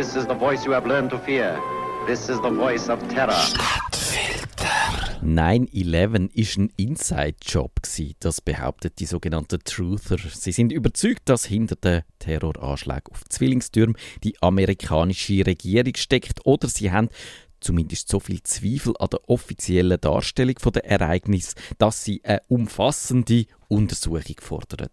This is the voice you have learned to fear. This is the voice of terror. 9-11 ist ein Inside-Job, das behauptet die sogenannten Truther. Sie sind überzeugt, dass hinter den Terroranschlägen auf Zwillingstürmen die amerikanische Regierung steckt oder sie haben zumindest so viel Zweifel an der offiziellen Darstellung der Ereignis, dass sie eine umfassende Untersuchung fordern.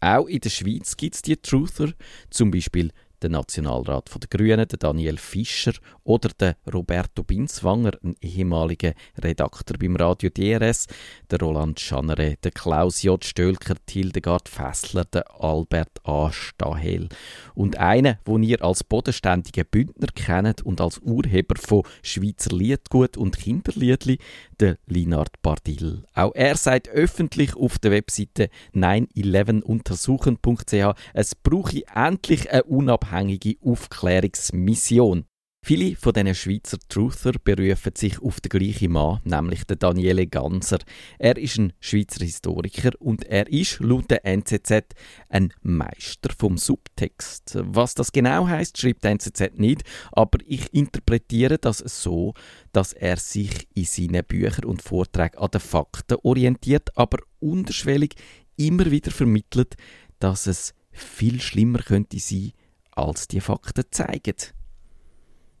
Auch in der Schweiz gibt es die Truther, zum Beispiel der Nationalrat der Grünen, der Daniel Fischer oder der Roberto Binswanger, ein ehemaliger Redakteur beim Radio DRS, der Roland Schanere, der Klaus J. Stölker, Hildegard Fessler, der Albert A. Stahel und einer, den ihr als bodenständigen Bündner kennt und als Urheber von Schweizer Liedgut und Kinderliedli, der Linard Bardil. Auch er sagt öffentlich auf der Webseite 911untersuchen.ch, es brauche endlich eine unabhängige Aufklärungsmission. Viele von diesen Schweizer Truther berufen sich auf den gleichen Mann, nämlich den Daniele Ganser. Er ist ein Schweizer Historiker und er ist laut der NZZ ein Meister vom Subtext. Was das genau heißt, schreibt der NZZ nicht, aber ich interpretiere das so, dass er sich in seinen Büchern und Vorträgen an den Fakten orientiert, aber unterschwellig immer wieder vermittelt, dass es viel schlimmer könnte sein, als die Fakten zeigen.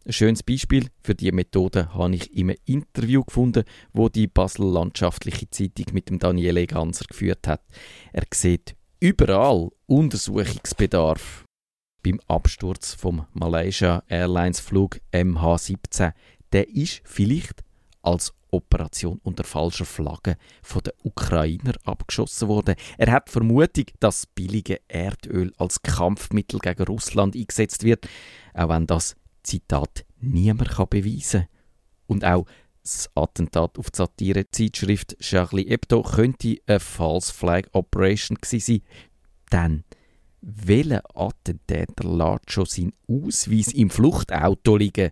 Ein schönes Beispiel für diese Methode habe ich im Interview gefunden, wo die Basel Landschaftliche Zeitung mit dem Daniele Ganser geführt hat. Er sieht überall Untersuchungsbedarf. Beim Absturz vom Malaysia Airlines Flug MH17, der ist vielleicht als Operation unter falscher Flagge von den Ukrainer abgeschossen worden. Er hat Vermutung, dass billige Erdöl als Kampfmittel gegen Russland eingesetzt wird, auch wenn das Zitat, niemand kann beweisen. Und auch das Attentat auf die Satire-Zeitschrift Charlie Hebdo könnte eine False Flag Operation sein. Denn welcher Attentäter lässt schon seinen Ausweis im Fluchtauto liegen?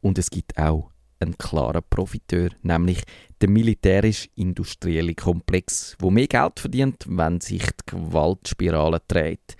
Und es gibt auch einen klaren Profiteur, nämlich der militärisch-industrielle Komplex, wo mehr Geld verdient, wenn sich die Gewaltspirale dreht.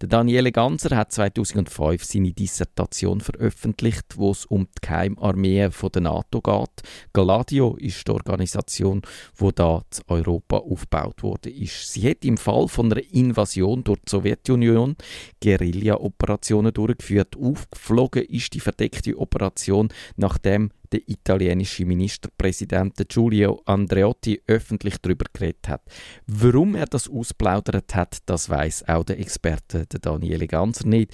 Der Daniele Ganser hat 2005 seine Dissertation veröffentlicht, wo es um die Geheimarmee der NATO geht. Gladio ist die Organisation, wo da zu Europa aufgebaut wurde. Sie hat im Fall von einer Invasion durch die Sowjetunion Guerilla-Operationen durchgeführt. Aufgeflogen ist die verdeckte Operation, nachdem der italienische Ministerpräsident Giulio Andreotti öffentlich darüber geredet hat. Warum er das ausplaudert hat, das weiß auch der Experte der Daniele Ganser nicht.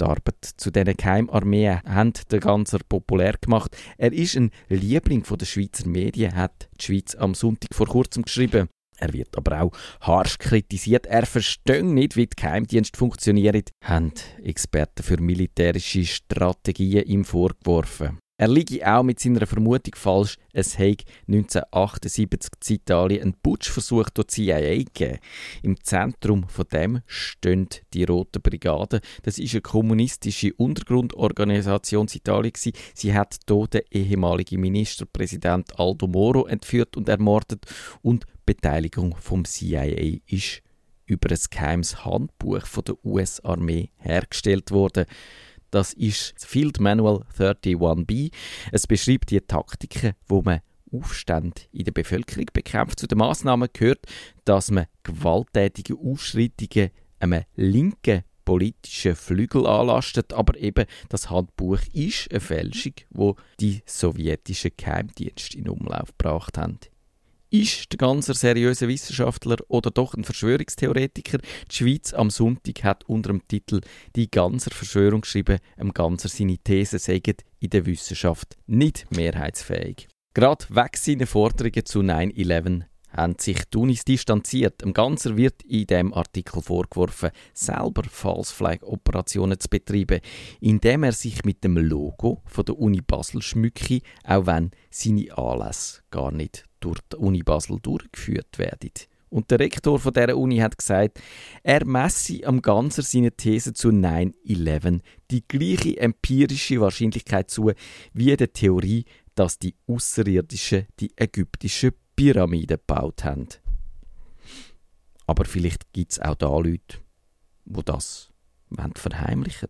Die Arbeit zu diesen Geheimarmeen hat der Ganser populär gemacht. Er ist ein Liebling der Schweizer Medien, hat die Schweiz am Sonntag vor kurzem geschrieben. Er wird aber auch harsch kritisiert. Er versteht nicht, wie die Geheimdienste funktionieren, haben Experten für militärische Strategien ihm vorgeworfen. Er liege auch mit seiner Vermutung falsch, es habe 1978 in Italien einen Putschversuch durch die CIA gegeben. Im Zentrum von dem stehen die Rote Brigade. Das ist eine kommunistische Untergrundorganisation in Italien. Sie hat dort den ehemaligen Ministerpräsident Aldo Moro entführt und ermordet und Beteiligung vom CIA ist über ein geheimes Handbuch von der US-Armee hergestellt worden. Das ist das Field Manual 31b. Es beschreibt die Taktiken, wo man Aufstand in der Bevölkerung bekämpft. Zu den Massnahmen gehört, dass man gewalttätige Ausschreitungen einem linken politischen Flügel anlastet, aber eben das Handbuch ist eine Fälschung, wo die sowjetischen Geheimdienste in Umlauf gebracht haben. Ist der ganze seriöse Wissenschaftler oder doch ein Verschwörungstheoretiker? Die Schweiz am Sonntag hat unter dem Titel «Die ganze Verschwörung» geschrieben, am Ganzer seine Thesen sagen in der Wissenschaft nicht mehrheitsfähig. Gerade weg seine Forderungen zu 9-11 haben sich die Unis distanziert. Im Ganzen wird in dem Artikel vorgeworfen, selber False Flag Operationen zu betreiben, indem er sich mit dem Logo von der Uni Basel schmücke, auch wenn seine Anlässe gar nicht durch die Uni Basel durchgeführt werden. Und der Rektor von der Uni hat gesagt, er messe am Ganzen seine These zu 9-11 die gleiche empirische Wahrscheinlichkeit zu wie der Theorie, dass die Außerirdischen die ägyptische Pyramide gebaut haben. Aber vielleicht gibt es auch da Leute, die das verheimlichen